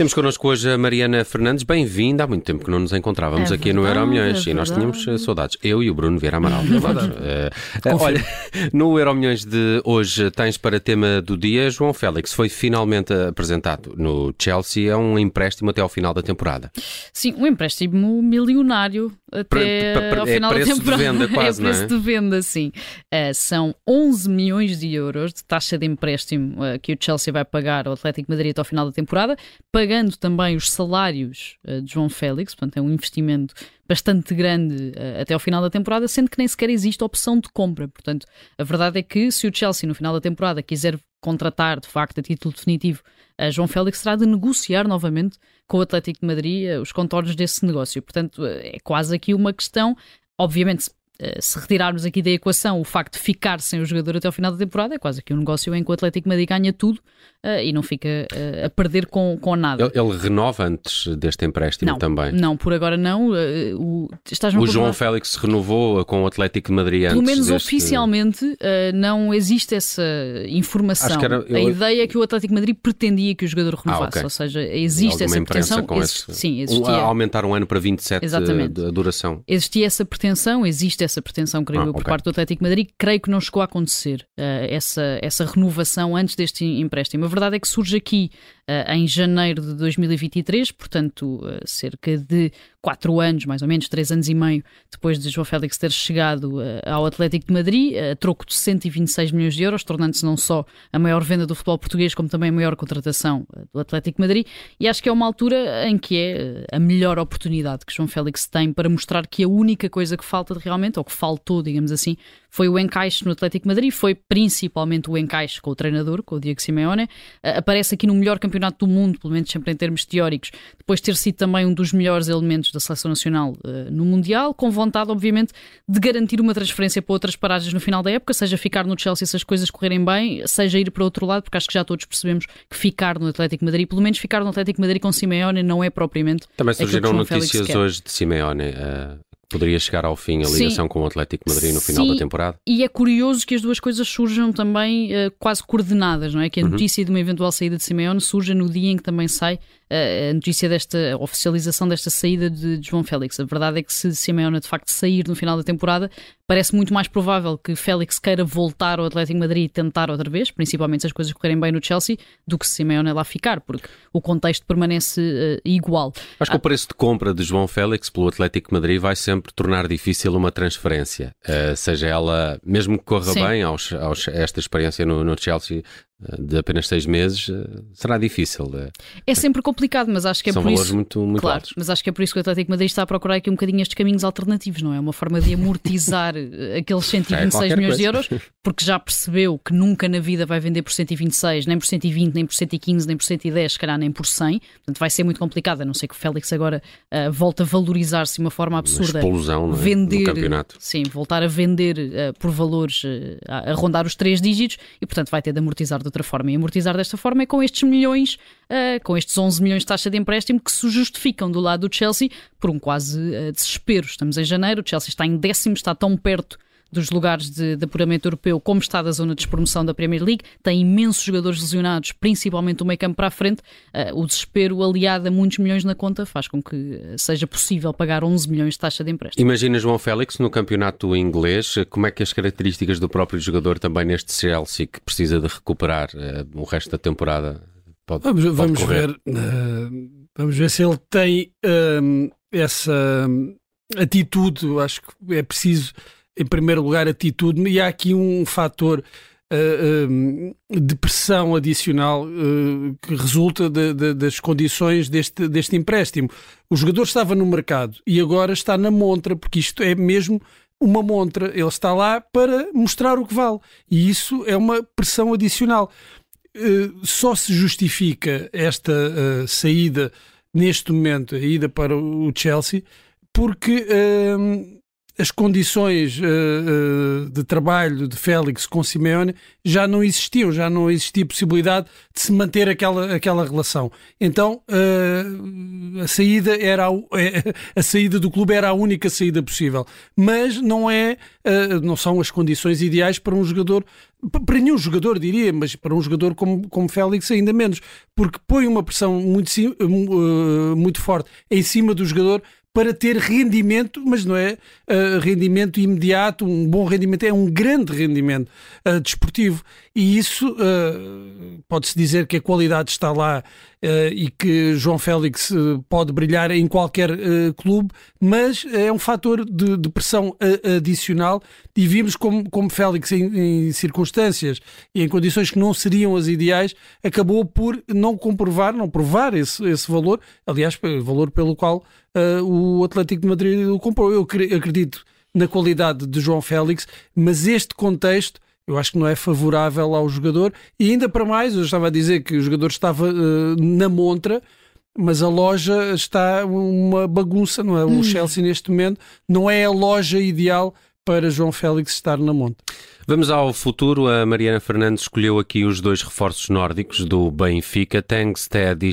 Temos connosco hoje a Mariana Fernandes, bem-vinda. Há muito tempo que não nos encontrávamos É aqui no verdade, Euro Milhões é e nós tínhamos eh, saudades. Eu e o Bruno Vieira Amaral. verdade. Eh, eh, olha, no Euro Milhões de hoje tens para tema do dia João Félix. Foi finalmente apresentado no Chelsea a um empréstimo até ao final da temporada. Sim, um empréstimo milionário até Pre- pre- ao é final preço da de temporada. venda quase, é preço é? de venda, sim. Uh, são 11 milhões de euros de taxa de empréstimo uh, que o Chelsea vai pagar ao Atlético de Madrid até ao final da temporada, pagando também os salários uh, de João Félix, portanto é um investimento bastante grande uh, até ao final da temporada, sendo que nem sequer existe opção de compra. Portanto, a verdade é que se o Chelsea no final da temporada quiser contratar de facto a título definitivo a João Félix, terá de negociar novamente com o Atlético de Madrid uh, os contornos desse negócio. Portanto, é quase aqui uma questão, obviamente. Se- uh, Se retirarmos aqui da equação o facto de ficar sem o jogador até ao final da temporada, é quase aqui um negócio em que o Atlético Madrid ganha tudo uh, e não fica uh, a perder com, com nada. Ele, ele renova antes deste empréstimo não, também. não, por agora não. uh, o, estás O João Félix renovou com o Atlético Madrid antes Pelo menos deste- oficialmente não existe essa informação. Que era- A eu- ideia é que o Atlético Madrid pretendia que o jogador renovasse, ok. ou seja, existe Alguma essa pretensão. com Exi- esse- Sim, existia. a aumentar um ano para 27 Exatamente. de duração. Existia essa pretensão, existe essa pretensão, creio Ah, eu, por ok. parte do Atlético Madrid. Creio que não chegou a acontecer uh, essa, essa renovação antes deste empréstimo. A verdade é que surge aqui em janeiro de 2023, portanto, uh, cerca de quatro anos, mais ou menos, três anos e meio depois de João Félix ter chegado uh, ao Atlético de Madrid, troco de 126 milhões de euros, tornando-se não só a maior venda do futebol português, como também a maior contratação do Atlético de Madrid. E acho que é uma altura em que é a melhor oportunidade que João Félix tem para mostrar que a única coisa que falta realmente, ou que faltou, digamos assim, foi o encaixe no Atlético de Madrid, foi principalmente o encaixe com o treinador, com o Diego Simeone. Aparece aqui no melhor campeonato do mundo, pelo menos sempre em termos teóricos, depois de ter sido também um dos melhores elementos da seleção nacional uh, no Mundial, com vontade, obviamente, de garantir uma transferência para outras paragens no final da época, seja ficar no Chelsea se as coisas correrem bem, seja ir para outro lado, porque acho que já todos percebemos que ficar no Atlético Madrid, pelo menos ficar no Atlético Madrid com Simeone, não é propriamente. Também surgiram notícias hoje de Simeone. eh, poderia chegar ao fim a Sim. ligação com o Atlético Madrid no final Sim. da temporada. E é curioso que as duas coisas surjam também eh, quase coordenadas, não é? Que a notícia de uma eventual saída de Simeone surja no dia em que também sai a notícia desta a oficialização desta saída de, de João Félix. A verdade é que se Simeone de facto sair no final da temporada, parece muito mais provável que Félix queira voltar ao Atlético Madrid e tentar outra vez, principalmente se as coisas correrem bem no Chelsea, do que se Simeone lá ficar, porque o contexto permanece eh, igual. Acho que o preço de compra de João Félix pelo Atlético Madrid vai sempre tornar difícil uma transferência. Eh, seja ela, mesmo que corra Sim. bem, aos, aos- esta experiência no, no Chelsea de apenas seis meses, eh, será difícil. eh. É sempre complicado, mas acho que é São por valores isso. muito, muito Claro, altos. mas acho que é por isso que o Atlético de Madrid está a procurar aqui um bocadinho estes caminhos alternativos, não é? Uma forma de amortizar eh, aqueles 126 qualquer milhões de coisa. euros, porque já percebeu que nunca na vida vai vender por 126, nem por 120, nem por 115, nem por 110, se calhar nem por 100. Portanto, vai ser muito complicado, a não ser que o Félix agora eh, volte a valorizar-se de uma forma Uma absurda. explosão não é? Vender, no campeonato. sim, voltar a vender eh, por valores eh, a, rondar os três dígitos e, portanto, vai ter de amortizar de outra forma. E amortizar desta forma é com estes milhões, eh, com estes 11 milhões de taxa de empréstimo que se justificam do lado do Chelsea por um quase eh, desespero. Estamos em janeiro, o Chelsea está em décimo, está tão perto dos lugares de, de apuramento europeu como está da zona de despromoção da Premier League, tem imensos jogadores lesionados, principalmente o meio campo para a frente. Eh, o desespero aliado a muitos milhões na conta faz com que eh, seja possível pagar 11 milhões de taxa de empréstimo. Imagina João Félix no campeonato inglês, como é que as características do próprio jogador também neste Chelsea que precisa de recuperar eh, o resto da temporada pode, Vamos, pode vamos ver. eh, vamos ver se ele tem essa hum, atitude. Acho que é preciso, em primeiro lugar, atitude. E há aqui um fator hum, de pressão adicional eh, que resulta de- de- das condições deste, deste empréstimo. O jogador estava no mercado e agora está na montra, porque isto é mesmo uma montra. Ele está lá para mostrar o que vale. E isso é uma pressão adicional. Só se justifica esta saída neste momento, a ida para o Chelsea, porque as condições uh, uh, de trabalho de Félix com Simeone já não existiam, já não existia possibilidade de se manter aquela, aquela relação. Então uh, a saída era a, a, saída do clube era a única saída possível, mas não é não são as condições ideais para um jogador para nenhum jogador diria, mas para um jogador como, como Félix ainda menos, porque põe uma pressão muito, muito forte em cima do jogador para ter rendimento, mas não é uh, rendimento imediato, um bom rendimento, é um grande rendimento uh, desportivo. E isso uh, pode-se dizer que a qualidade está lá e que João Félix pode brilhar em qualquer clube, mas é um fator de, de pressão adicional e vimos como, como Félix, em, em, circunstâncias e em condições que não seriam as ideais, acabou por não comprovar, não provar esse, esse valor, aliás, valor pelo qual uh, o Atlético de Madrid o comprou. Eu acredito na qualidade de João Félix, mas este contexto eu acho que não é favorável ao jogador e ainda para mais, eu estava a dizer que o jogador estava uh, na montra, mas a loja está uma bagunça, não é? O hum. Chelsea neste momento não é a loja ideal para João Félix estar na monta. Vamos ao futuro. A Mariana Fernandes escolheu aqui os dois reforços nórdicos do Benfica, Tankstead e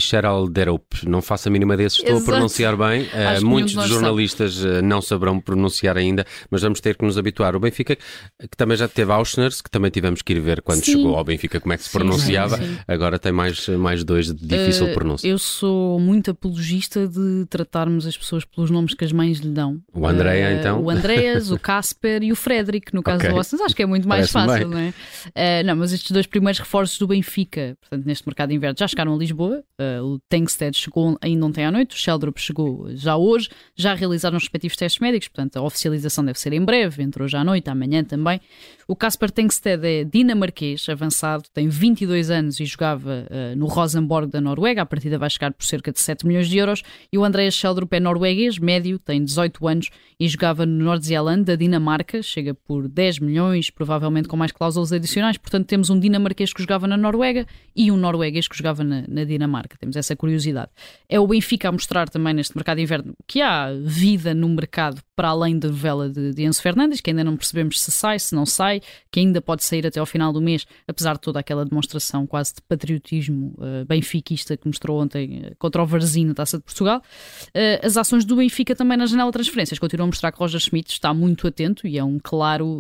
Derup. Não faço a mínima desses, estou Exato. a pronunciar bem. Uh, muitos dos jornalistas sabe. Eh, não saberão pronunciar ainda, mas vamos ter que nos habituar. O Benfica, que também já teve Auschners, que também tivemos que ir ver quando sim. chegou ao Benfica como é que se pronunciava. Sim, sim. Agora tem mais, mais dois de difícil uh, pronúncia. Eu sou muito apologista de tratarmos as pessoas pelos nomes que as mães lhe dão. O Andréa, uh, então? O Andréas, o Casper e o Frederick, no caso okay. do Auschners. Acho que é muito mais fácil, não é? Uh, não, mas estes dois primeiros reforços do Benfica, portanto, neste mercado de inverno, já chegaram a Lisboa. Uh, o Tankstead chegou ainda ontem à noite, o Sheldrop chegou já hoje, já realizaram os respectivos testes médicos, portanto, a oficialização deve ser em breve, entre hoje à noite, amanhã também. O Casper Tankstead é dinamarquês, avançado, tem 22 anos e jogava uh, no Rosenborg da Noruega, a partida vai chegar por cerca de 7 milhões de euros. E o Andreas Sheldrup é norueguês, médio, tem 18 anos e jogava no Nordzealand da Dinamarca, chega por 10 milhões, provavelmente com mais cláusulas adicionais. Portanto, temos um dinamarquês que jogava na Noruega e um norueguês que jogava na, na Dinamarca. Temos essa curiosidade. É o Benfica a mostrar também neste mercado de inverno que há vida no mercado para além da novela de, de Enzo Fernandes, que ainda não percebemos se sai, se não sai, que ainda pode sair até ao final do mês, apesar de toda aquela demonstração quase de patriotismo uh, benfiquista que mostrou ontem uh, contra o Varzino, Taça de Portugal. Uh, as ações do Benfica também na janela de transferências continuam a mostrar que Roger Schmidt está muito atento e é um claro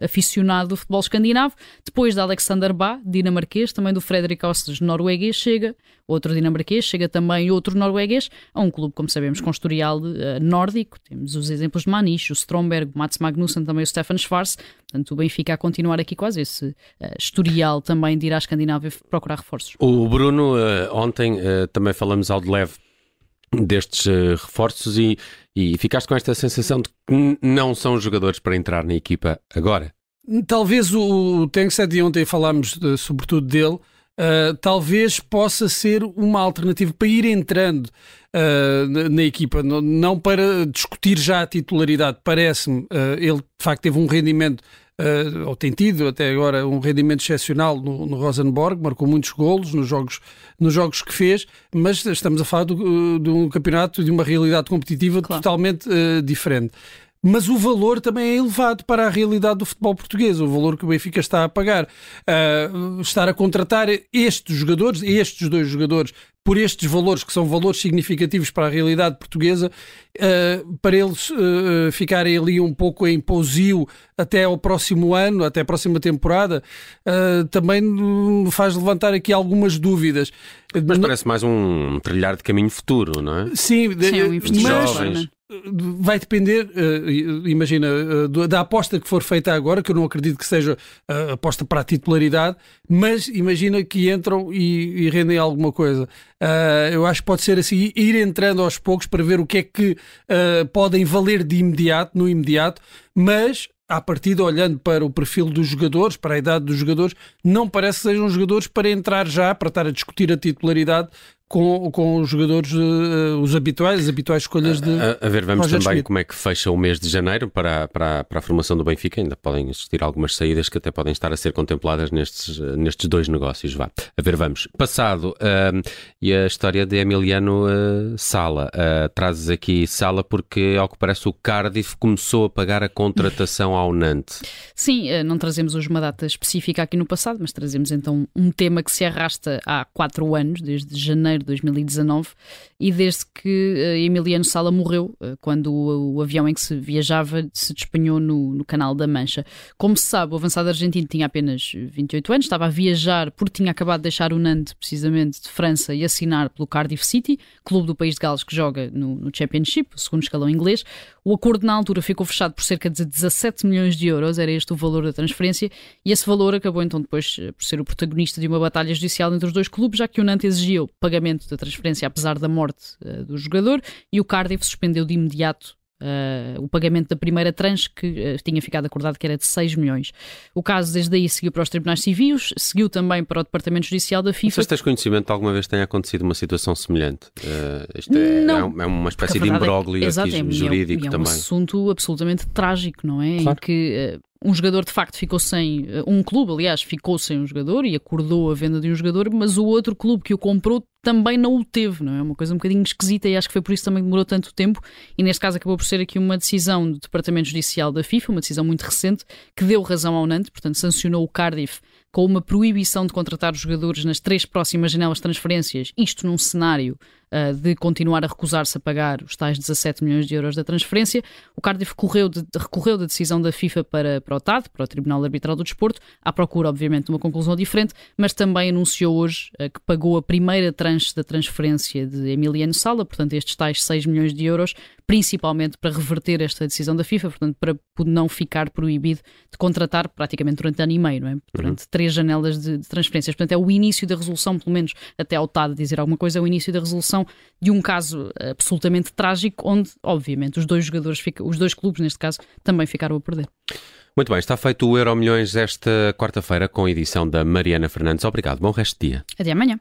aficionado do futebol escandinavo. Depois de Alexander Bá, dinamarquês, também do Frederic Osses, norueguês, chega outro dinamarquês, chega também outro norueguês, a um clube, como sabemos, com historial nórdico. Temos os exemplos de Maniche, o Stromberg, o Mats Magnussen, também o Stefan Schwarz. Portanto, o Benfica a continuar aqui quase esse uh, historial também de ir à Escandinávia procurar reforços. O Bruno, uh, ontem uh, também falamos ao de leve destes reforços e, e ficaste com esta sensação de que não são jogadores para entrar na equipa agora. Talvez o Tengsted, e ontem falámos de, sobretudo dele, uh, talvez possa ser uma alternativa para ir entrando uh, na, na, equipa, não, não, para discutir já a titularidade. Parece-me, uh, ele de facto teve um rendimento. Uh, ou tem tido até agora um rendimento excepcional no, no Rosenborg, marcou muitos golos nos jogos, nos jogos que fez, mas estamos a falar do, de um campeonato, de uma realidade competitiva claro. totalmente uh, diferente mas o valor também é elevado para a realidade do futebol português, o valor que o Benfica está a pagar. Uh, estar a contratar estes jogadores, estes dois jogadores, por estes valores, que são valores significativos para a realidade portuguesa, uh, para eles uh, ficarem ali um pouco em pousio até ao próximo ano, até a próxima temporada, também me faz levantar aqui algumas dúvidas. Mas parece mais um trilhar de caminho futuro, não é? Sim, Sim um mas, jovens vai depender, uh, imagina, uh, da aposta que for feita agora, que eu não acredito que seja uh, aposta para a titularidade, mas imagina que entram e, e rendem alguma coisa. eu acho que pode ser assim, ir entrando aos poucos para ver o que é que podem valer de imediato, no imediato, mas à partida, olhando para o perfil dos jogadores, para a idade dos jogadores, não parece que sejam jogadores para entrar já, para estar a discutir a titularidade com, com os jogadores, uh, os habituais, as habituais escolhas de. A, a ver, vamos Roger também Schmidt. como é que fecha o mês de janeiro para, para, para a formação do Benfica. Ainda podem existir algumas saídas que até podem estar a ser contempladas nestes, nestes dois negócios. Vá. A ver, vamos. Passado, uh, e a história de Emiliano uh, Sala. Uh, trazes aqui Sala porque, ao que parece, o Cardiff começou a pagar a contratação ao Nantes. Sim, não trazemos hoje uma data específica aqui no passado, mas trazemos então um tema que se arrasta há quatro anos, desde janeiro de 2019, e desde que uh, Emiliano Sala morreu, uh, quando o, o, avião em que se viajava se despenhou no, no Canal da Mancha. Como se sabe, o avançado argentino tinha apenas 28 anos, estava a viajar porque tinha acabado de deixar o Nantes, precisamente, de França, e assinar pelo Cardiff City, clube do país de Gales que joga no, no Championship, o segundo escalão inglês. O acordo na altura ficou fechado por cerca de 17 milhões de euros, era este o valor da transferência, e esse valor acabou então depois eh, por ser o protagonista de uma batalha judicial entre os dois clubes, já que o Nantes exigia o pagamento da transferência apesar da morte uh, do jogador e o Cardiff suspendeu de imediato Uh, o pagamento da primeira tranche que uh, tinha ficado acordado que era de 6 milhões. O caso desde aí seguiu para os tribunais civis, seguiu também para o Departamento Judicial da FIFA. Não tens conhecimento de alguma vez tenha acontecido uma situação semelhante? Uh, isto é, não, é, uma espécie de é imbróglio é, jurídico é, é também. É um assunto absolutamente trágico, não é? Claro. Em que um jogador de facto ficou sem, um clube, aliás, ficou sem um jogador e acordou a venda de um jogador, mas o outro clube que o comprou também não o teve, não é? Uma coisa um bocadinho esquisita e acho que foi por isso também demorou tanto tempo. E neste caso acabou por ser aqui uma decisão do Departamento Judicial da FIFA, uma decisão muito recente, que deu razão ao Nantes, portanto, sancionou o Cardiff com uma proibição de contratar os jogadores nas três próximas janelas de transferências, isto num cenário uh, de continuar a recusar-se a pagar os tais 17 milhões de euros da transferência. O Cardiff de, recorreu da decisão da FIFA para, para o TAD, para o Tribunal Arbitral do Desporto, à procura, obviamente, de uma conclusão diferente, mas também anunciou hoje uh, que pagou a primeira tranche da transferência de Emiliano Sala, portanto, estes tais 6 milhões de euros, principalmente para reverter esta decisão da FIFA, portanto, para não ficar proibido de contratar praticamente durante ano e meio, não é? Durante uhum. Três janelas de, de, transferências. Portanto, é o início da resolução, pelo menos até ao TAD dizer alguma coisa, é o início da resolução de um caso absolutamente trágico, onde, obviamente, os dois jogadores, fica, os dois clubes, neste caso, também ficaram a perder. Muito bem, está feito o Euro Milhões esta quarta-feira com a edição da Mariana Fernandes. Obrigado, bom resto de dia. Até amanhã.